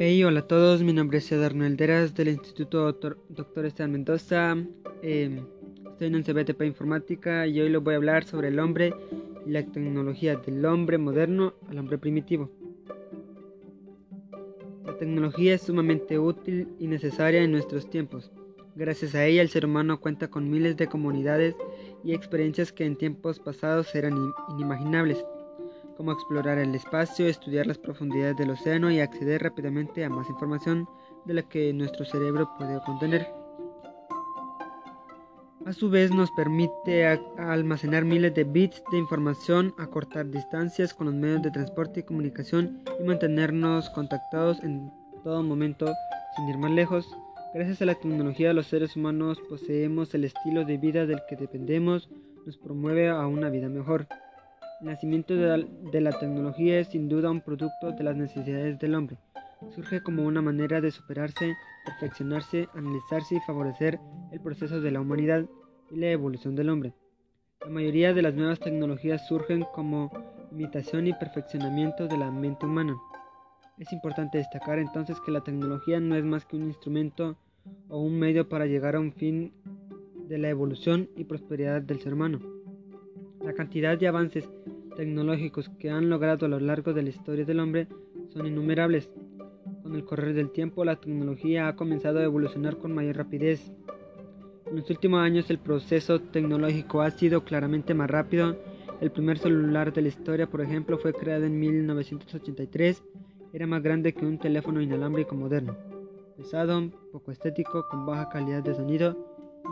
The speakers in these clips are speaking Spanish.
Hey, hola a todos, mi nombre es Eduardo Elderas del Instituto Dr. Esteban Mendoza. Eh, estoy en el CBTP Informática y hoy les voy a hablar sobre el hombre y la tecnología del hombre moderno al hombre primitivo. La tecnología es sumamente útil y necesaria en nuestros tiempos. Gracias a ella el ser humano cuenta con miles de comunidades y experiencias que en tiempos pasados eran inimaginables como explorar el espacio, estudiar las profundidades del océano y acceder rápidamente a más información de la que nuestro cerebro puede contener. A su vez nos permite almacenar miles de bits de información, acortar distancias con los medios de transporte y comunicación y mantenernos contactados en todo momento sin ir más lejos. Gracias a la tecnología los seres humanos poseemos el estilo de vida del que dependemos, nos promueve a una vida mejor. El nacimiento de la, tecnología es sin duda un producto de las necesidades del hombre. Surge como una manera de superarse, perfeccionarse, analizarse y favorecer el proceso de la humanidad y la evolución del hombre. La mayoría de las nuevas tecnologías surgen como imitación y perfeccionamiento de la mente humana. Es importante destacar entonces que la tecnología no es más que un instrumento o un medio para llegar a un fin de la evolución y prosperidad del ser humano. La cantidad de avances tecnológicos que han logrado a lo largo de la historia del hombre son innumerables. Con el correr del tiempo, la tecnología ha comenzado a evolucionar con mayor rapidez. En los últimos años el proceso tecnológico ha sido claramente más rápido. El primer celular de la historia, por ejemplo, fue creado en 1983. Era más grande que un teléfono inalámbrico moderno. Pesado, poco estético, con baja calidad de sonido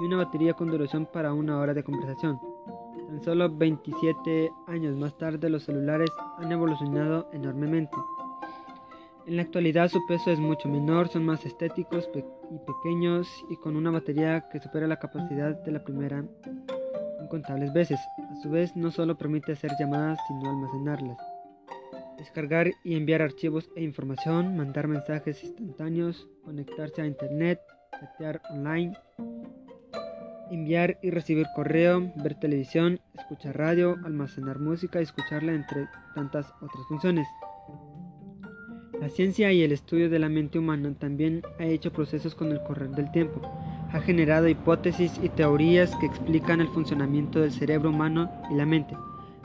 y una batería con duración para una hora de conversación. Tan solo 27 años más tarde los celulares han evolucionado enormemente. En la actualidad su peso es mucho menor, son más estéticos y pequeños y con una batería que supera la capacidad de la primera incontables veces. A su vez no solo permite hacer llamadas sino almacenarlas. Descargar y enviar archivos e información, mandar mensajes instantáneos, conectarse a internet, chatear online, enviar y recibir correo, ver televisión, escuchar radio, almacenar música y escucharla entre tantas otras funciones. La ciencia y el estudio de la mente humana también ha hecho procesos con el correr del tiempo. Ha generado hipótesis y teorías que explican el funcionamiento del cerebro humano y la mente,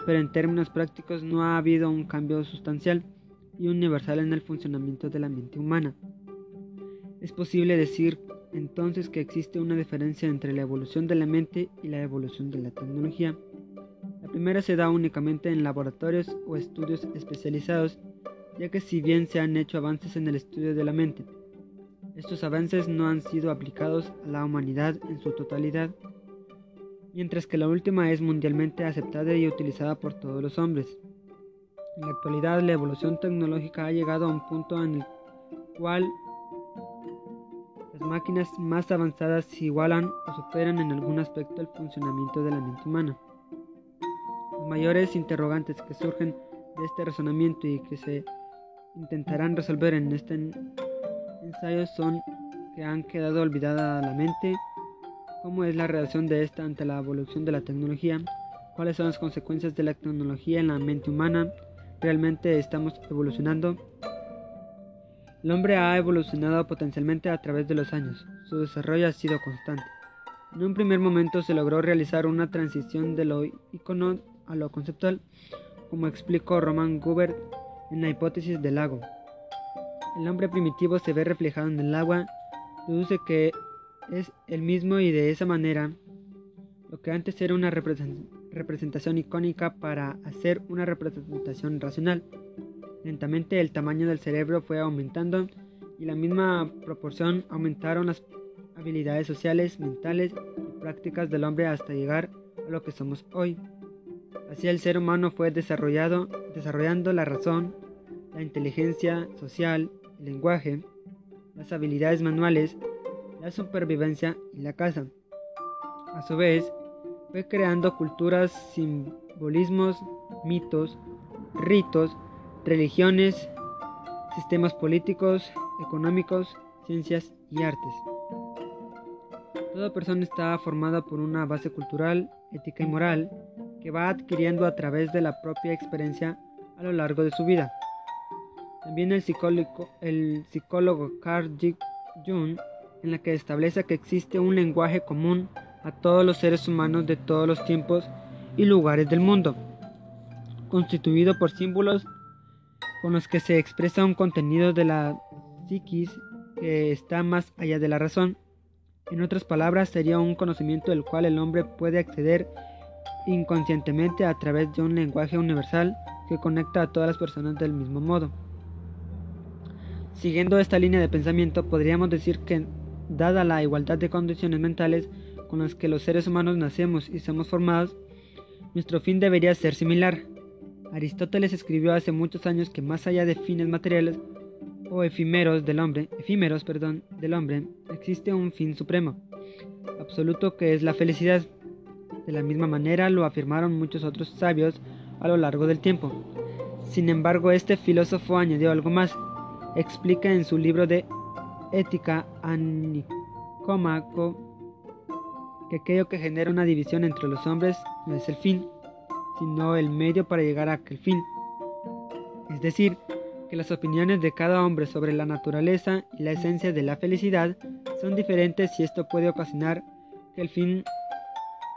pero en términos prácticos no ha habido un cambio sustancial y universal en el funcionamiento de la mente humana. Es posible decir entonces que existe una diferencia entre la evolución de la mente y la evolución de la tecnología. La primera se da únicamente en laboratorios o estudios especializados, ya que si bien se han hecho avances en el estudio de la mente, estos avances no han sido aplicados a la humanidad en su totalidad, mientras que la última es mundialmente aceptada y utilizada por todos los hombres. En la actualidad la evolución tecnológica ha llegado a un punto en el cual máquinas más avanzadas igualan o superan en algún aspecto el funcionamiento de la mente humana. Los mayores interrogantes que surgen de este razonamiento y que se intentarán resolver en este ensayo son que han quedado olvidada la mente, cómo es la relación de esta ante la evolución de la tecnología, cuáles son las consecuencias de la tecnología en la mente humana, realmente estamos evolucionando el hombre ha evolucionado potencialmente a través de los años. Su desarrollo ha sido constante. En un primer momento se logró realizar una transición de lo icono a lo conceptual, como explicó Roman Gubert en la hipótesis del lago. El hombre primitivo se ve reflejado en el agua, deduce que es el mismo y de esa manera, lo que antes era una representación icónica para hacer una representación racional. Lentamente el tamaño del cerebro fue aumentando y la misma proporción aumentaron las habilidades sociales, mentales y prácticas del hombre hasta llegar a lo que somos hoy. Así el ser humano fue desarrollado, desarrollando la razón, la inteligencia social, el lenguaje, las habilidades manuales, la supervivencia y la caza. A su vez, fue creando culturas, simbolismos, mitos, ritos, religiones, sistemas políticos, económicos, ciencias y artes. Toda persona está formada por una base cultural, ética y moral que va adquiriendo a través de la propia experiencia a lo largo de su vida. También el psicólogo, el psicólogo Carl Jung, en la que establece que existe un lenguaje común a todos los seres humanos de todos los tiempos y lugares del mundo, constituido por símbolos con los que se expresa un contenido de la psiquis que está más allá de la razón. En otras palabras, sería un conocimiento del cual el hombre puede acceder inconscientemente a través de un lenguaje universal que conecta a todas las personas del mismo modo. Siguiendo esta línea de pensamiento, podríamos decir que, dada la igualdad de condiciones mentales con las que los seres humanos nacemos y somos formados, nuestro fin debería ser similar. Aristóteles escribió hace muchos años que más allá de fines materiales o efímeros del hombre, efímeros, perdón, del hombre, existe un fin supremo, absoluto que es la felicidad. De la misma manera lo afirmaron muchos otros sabios a lo largo del tiempo. Sin embargo, este filósofo añadió algo más. Explica en su libro de Ética a que aquello que genera una división entre los hombres no es el fin, sino el medio para llegar a aquel fin. Es decir, que las opiniones de cada hombre sobre la naturaleza y la esencia de la felicidad son diferentes y esto puede ocasionar que el fin,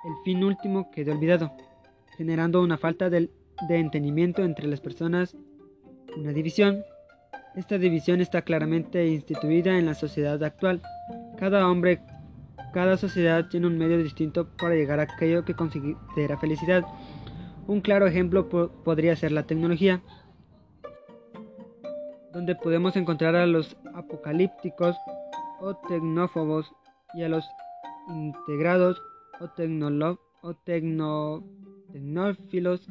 el fin último quede olvidado, generando una falta de, de entendimiento entre las personas, una división. Esta división está claramente instituida en la sociedad actual. Cada hombre cada sociedad tiene un medio distinto para llegar a aquello que considera felicidad. Un claro ejemplo podría ser la tecnología, donde podemos encontrar a los apocalípticos o tecnófobos y a los integrados o, tecnófilos,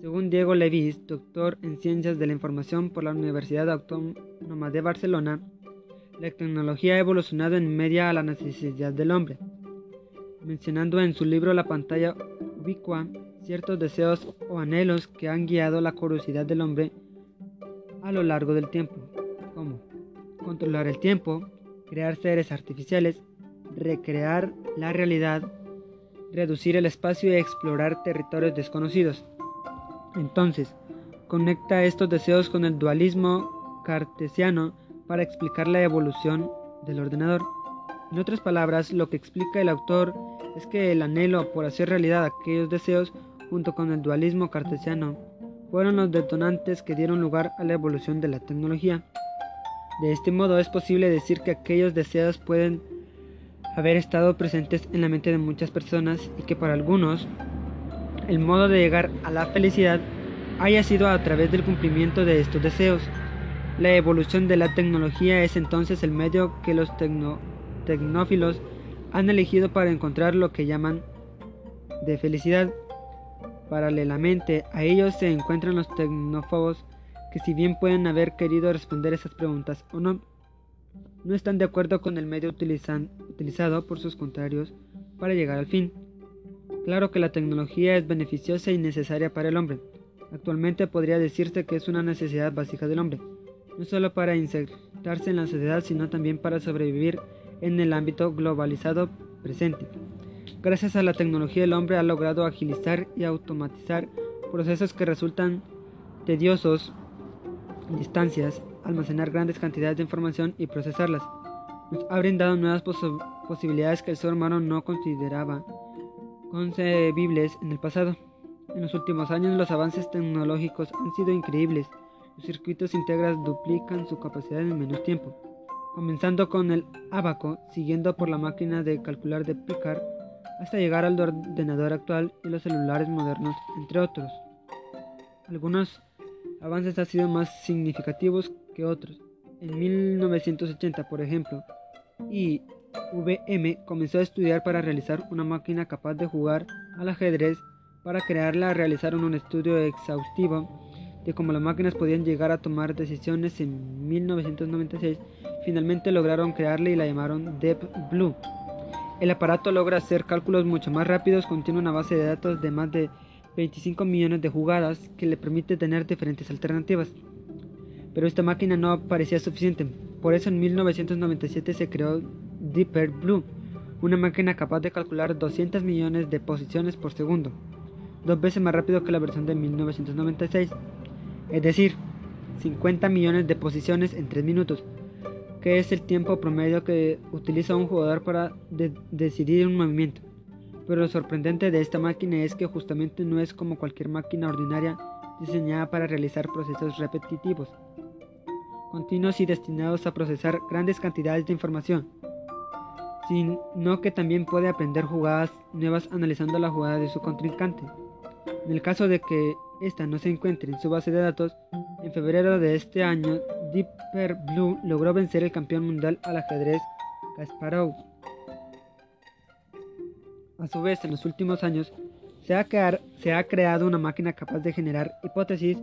según Diego Levis, doctor en Ciencias de la Información por la Universidad Autónoma de Barcelona. La tecnología ha evolucionado en media a la necesidad del hombre, mencionando en su libro La pantalla ubicua ciertos deseos o anhelos que han guiado la curiosidad del hombre a lo largo del tiempo, como controlar el tiempo, crear seres artificiales, recrear la realidad, reducir el espacio y explorar territorios desconocidos. Entonces, conecta estos deseos con el dualismo cartesiano para explicar la evolución del ordenador. En otras palabras, lo que explica el autor es que el anhelo por hacer realidad aquellos deseos, junto con el dualismo cartesiano, fueron los detonantes que dieron lugar a la evolución de la tecnología. De este modo es posible decir que aquellos deseos pueden haber estado presentes en la mente de muchas personas y que para algunos el modo de llegar a la felicidad haya sido a través del cumplimiento de estos deseos. La evolución de la tecnología es entonces el medio que los tecnófilos han elegido para encontrar lo que llaman de felicidad. Paralelamente a ellos se encuentran los tecnófobos que si bien pueden haber querido responder esas preguntas o no, no están de acuerdo con el medio utilizado por sus contrarios para llegar al fin. Claro que la tecnología es beneficiosa y necesaria para el hombre. Actualmente podría decirse que es una necesidad básica del hombre no solo para insertarse en la sociedad, sino también para sobrevivir en el ámbito globalizado presente. Gracias a la tecnología el hombre ha logrado agilizar y automatizar procesos que resultan tediosos distancias, almacenar grandes cantidades de información y procesarlas. Nos ha brindado nuevas posibilidades que el ser humano no consideraba concebibles en el pasado. En los últimos años los avances tecnológicos han sido increíbles los circuitos integras duplican su capacidad en menos tiempo, comenzando con el abaco, siguiendo por la máquina de calcular de Picard, hasta llegar al ordenador actual y los celulares modernos, entre otros. Algunos avances han sido más significativos que otros. En 1980, por ejemplo, IBM comenzó a estudiar para realizar una máquina capaz de jugar al ajedrez. Para crearla realizaron un estudio exhaustivo de cómo las máquinas podían llegar a tomar decisiones en 1996, finalmente lograron crearla y la llamaron Deep Blue. El aparato logra hacer cálculos mucho más rápidos, contiene una base de datos de más de 25 millones de jugadas que le permite tener diferentes alternativas. Pero esta máquina no parecía suficiente, por eso en 1997 se creó Deeper Blue, una máquina capaz de calcular 200 millones de posiciones por segundo, dos veces más rápido que la versión de 1996. Es decir, 50 millones de posiciones en 3 minutos, que es el tiempo promedio que utiliza un jugador para decidir un movimiento. Pero lo sorprendente de esta máquina es que justamente no es como cualquier máquina ordinaria diseñada para realizar procesos repetitivos, continuos y destinados a procesar grandes cantidades de información, sino que también puede aprender jugadas nuevas analizando la jugada de su contrincante. En el caso de que ésta no se encuentre en su base de datos, en febrero de este año, Deep Blue logró vencer al campeón mundial al ajedrez Kasparov. A su vez, en los últimos años, se ha, se ha creado una máquina capaz de generar hipótesis,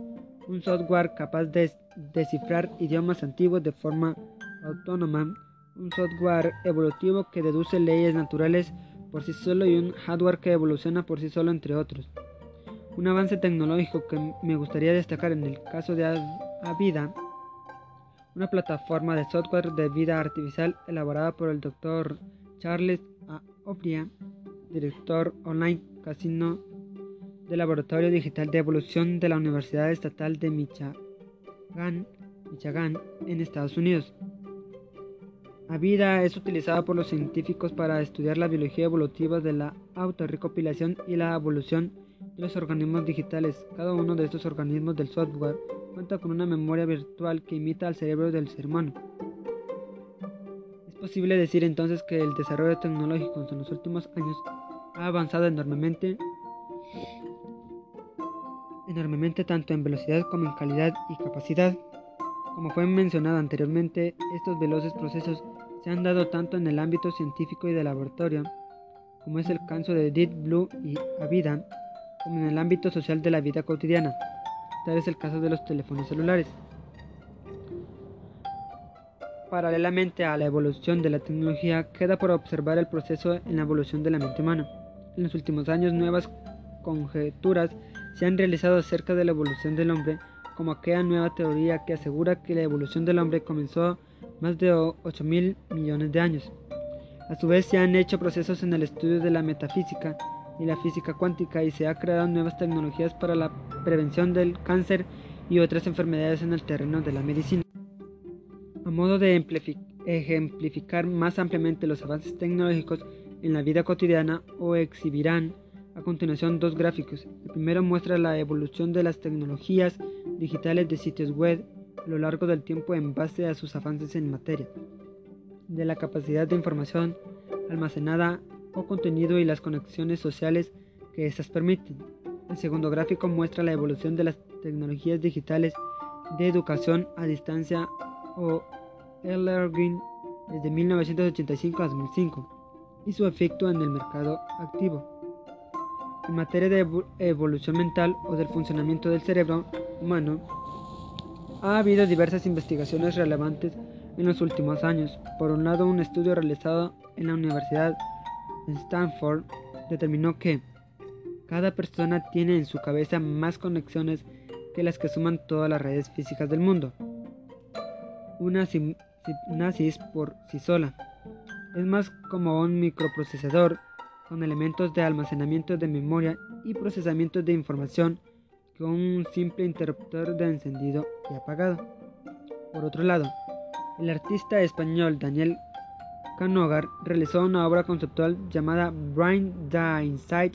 un software capaz de descifrar idiomas antiguos de forma autónoma, un software evolutivo que deduce leyes naturales por sí solo y un hardware que evoluciona por sí solo, entre otros. Un avance tecnológico que me gustaría destacar en el caso de Avida, una plataforma de software de vida artificial elaborada por el Dr. Charles A. Ofria, director online casino del Laboratorio Digital de Evolución de la Universidad Estatal de Michigan, Michigan en Estados Unidos. Avida es utilizada por los científicos para estudiar la biología evolutiva de la autorrecopilación y la evolución los organismos digitales. Cada uno de estos organismos del software cuenta con una memoria virtual que imita al cerebro del ser humano. Es posible decir entonces que el desarrollo tecnológico en los últimos años ha avanzado enormemente, enormemente tanto en velocidad como en calidad y capacidad. Como fue mencionado anteriormente, estos veloces procesos se han dado tanto en el ámbito científico y de laboratorio, como es el caso de Deep Blue y Avida, como en el ámbito social de la vida cotidiana. Tal es el caso de los teléfonos celulares. Paralelamente a la evolución de la tecnología, queda por observar el proceso en la evolución de la mente humana. En los últimos años, nuevas conjeturas se han realizado acerca de la evolución del hombre, como aquella nueva teoría que asegura que la evolución del hombre comenzó más de 8 mil millones de años. A su vez, se han hecho procesos en el estudio de la metafísica y la física cuántica y se han creado nuevas tecnologías para la prevención del cáncer y otras enfermedades en el terreno de la medicina. A modo de ejemplificar más ampliamente los avances tecnológicos en la vida cotidiana o exhibirán a continuación dos gráficos. El primero muestra la evolución de las tecnologías digitales de sitios web a lo largo del tiempo en base a sus avances en materia de la capacidad de información almacenada o contenido y las conexiones sociales que éstas permiten. El segundo gráfico muestra la evolución de las tecnologías digitales de educación a distancia o e-learning desde 1985 a 2005 y su efecto en el mercado activo. En materia de evolución mental o del funcionamiento del cerebro humano, ha habido diversas investigaciones relevantes en los últimos años. Por un lado, un estudio realizado en la Universidad Stanford determinó que cada persona tiene en su cabeza más conexiones que las que suman todas las redes físicas del mundo. Una sinapsis por sí sola es más como un microprocesador con elementos de almacenamiento de memoria y procesamiento de información que un simple interruptor de encendido y apagado. Por otro lado, el artista español Daniel Canogar realizó una obra conceptual llamada Brain the Inside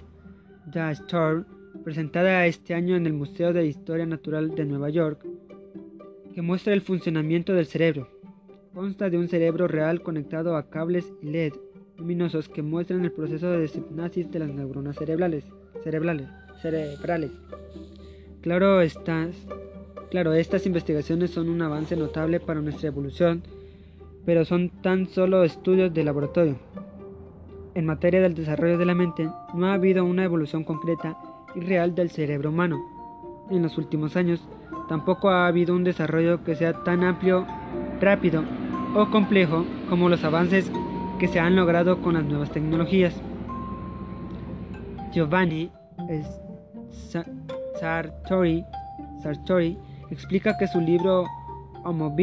the Storm, presentada este año en el Museo de Historia Natural de Nueva York, que muestra el funcionamiento del cerebro. Consta de un cerebro real conectado a cables LED luminosos que muestran el proceso de sinapsis de las neuronas cerebrales. cerebrales, cerebrales. Claro, estas, claro, estas investigaciones son un avance notable para nuestra evolución pero son tan solo estudios de laboratorio. En materia del desarrollo de la mente, no ha habido una evolución concreta y real del cerebro humano. En los últimos años, tampoco ha habido un desarrollo que sea tan amplio, rápido o complejo como los avances que se han logrado con las nuevas tecnologías. Giovanni Sartori, explica que su libro Homo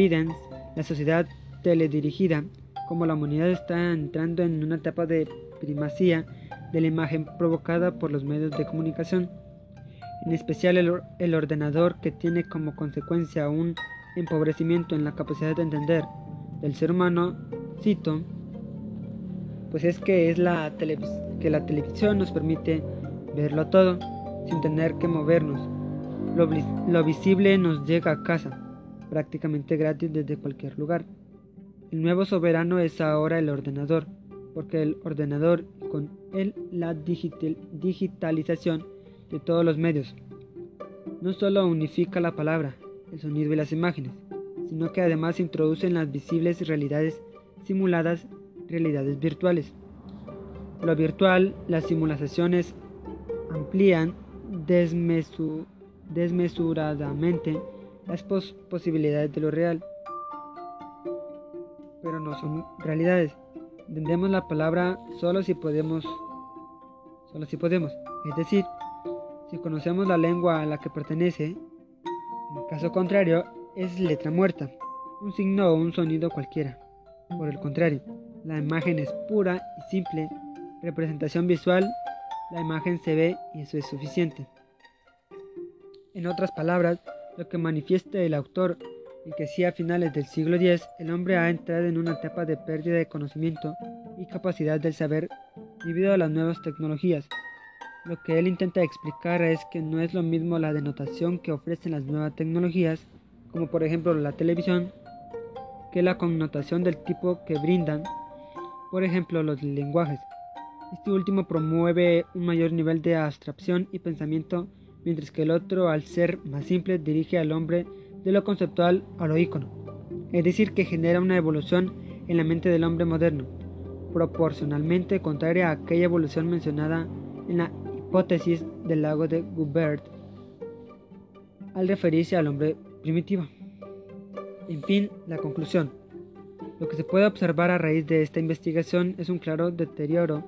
la sociedad teledirigida, como la humanidad está entrando en una etapa de primacía de la imagen provocada por los medios de comunicación. en especial el, ordenador que tiene como consecuencia un empobrecimiento en la capacidad de entender del ser humano, cito, pues es que es la que la televisión nos permite verlo todo sin tener que movernos. lo visible nos llega a casa, prácticamente gratis desde cualquier lugar. El nuevo soberano es ahora el ordenador, porque el ordenador con él la digitalización de todos los medios no solo unifica la palabra, el sonido y las imágenes, sino que además introduce en las visibles realidades simuladas realidades virtuales. Lo virtual, las simulaciones amplían desmesuradamente las posibilidades de lo real son realidades. Entendemos la palabra solo si podemos, solo si podemos, es decir, si conocemos la lengua a la que pertenece, en caso contrario, es letra muerta, un signo o un sonido cualquiera. Por el contrario, la imagen es pura y simple representación visual, la imagen se ve y eso es suficiente. En otras palabras, lo que manifiesta el autor en que sí a finales del siglo X el hombre ha entrado en una etapa de pérdida de conocimiento y capacidad del saber debido a las nuevas tecnologías. Lo que él intenta explicar es que no es lo mismo la denotación que ofrecen las nuevas tecnologías, como por ejemplo la televisión, que la connotación del tipo que brindan, por ejemplo los lenguajes. Este último promueve un mayor nivel de abstracción y pensamiento, mientras que el otro, al ser más simple, dirige al hombre de lo conceptual a lo ícono, es decir, que genera una evolución en la mente del hombre moderno, proporcionalmente contraria a aquella evolución mencionada en la hipótesis del lago de Goubert al referirse al hombre primitivo. En fin, la conclusión. Lo que se puede observar a raíz de esta investigación es un claro deterioro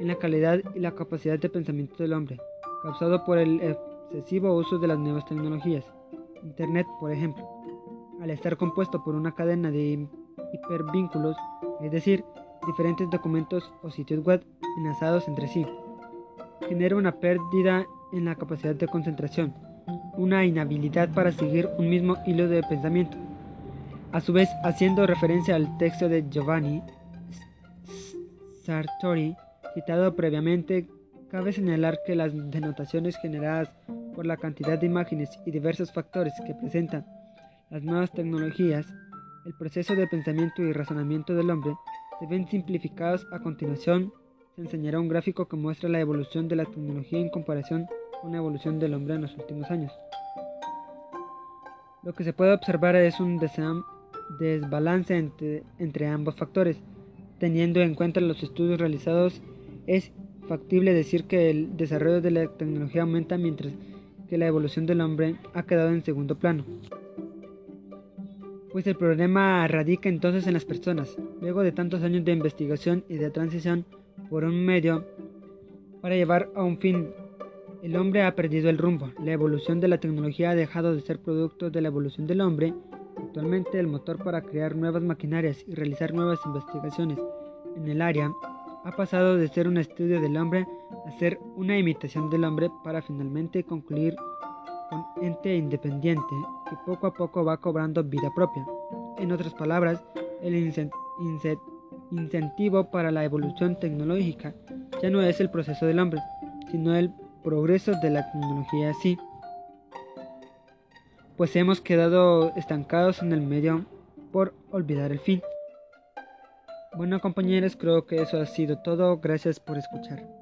en la calidad y la capacidad de pensamiento del hombre, causado por el excesivo uso de las nuevas tecnologías. Internet, por ejemplo, al estar compuesto por una cadena de hipervínculos, es decir, diferentes documentos o sitios web enlazados entre sí, genera una pérdida en la capacidad de concentración, una inhabilidad para seguir un mismo hilo de pensamiento. A su vez, haciendo referencia al texto de Giovanni Sartori, citado previamente, cabe señalar que las denotaciones generadas por la cantidad de imágenes y diversos factores que presentan las nuevas tecnologías, el proceso de pensamiento y razonamiento del hombre se ven simplificados a continuación. Se enseñará un gráfico que muestra la evolución de la tecnología en comparación con la evolución del hombre en los últimos años. Lo que se puede observar es un desbalance entre, entre ambos factores. Teniendo en cuenta los estudios realizados, es factible decir que el desarrollo de la tecnología aumenta mientras que la evolución del hombre ha quedado en segundo plano. Pues el problema radica entonces en las personas. Luego de tantos años de investigación y de transición por un medio para llevar a un fin, el hombre ha perdido el rumbo. La evolución de la tecnología ha dejado de ser producto de la evolución del hombre. Actualmente el motor para crear nuevas maquinarias y realizar nuevas investigaciones en el área ha pasado de ser un estudio del hombre a ser una imitación del hombre para finalmente concluir con ente independiente que poco a poco va cobrando vida propia. En otras palabras, el incentivo para la evolución tecnológica ya no es el proceso del hombre, sino el progreso de la tecnología así. Pues hemos quedado estancados en el medio por olvidar el fin. Bueno compañeros, creo que eso ha sido todo. Gracias por escuchar.